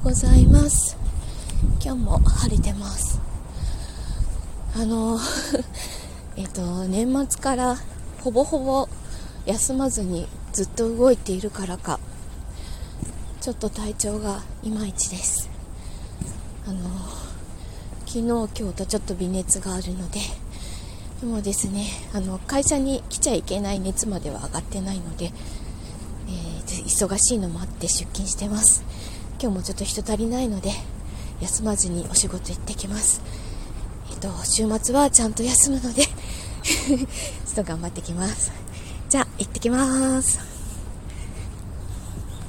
うございます。今日も晴れてます。あの えっと年末からほぼほぼ休まずにずっと動いているからかちょっと体調がいまいちです。あの昨日今日とちょっと微熱があるのででもですねあの会社に来ちゃいけない熱までは上がってないので、えー、忙しいのもあって出勤してます。今日もちょっと人足りないので休まずにお仕事行ってきます。えっと週末はちゃんと休むので ちょっと頑張ってきます。じゃあ行ってきます。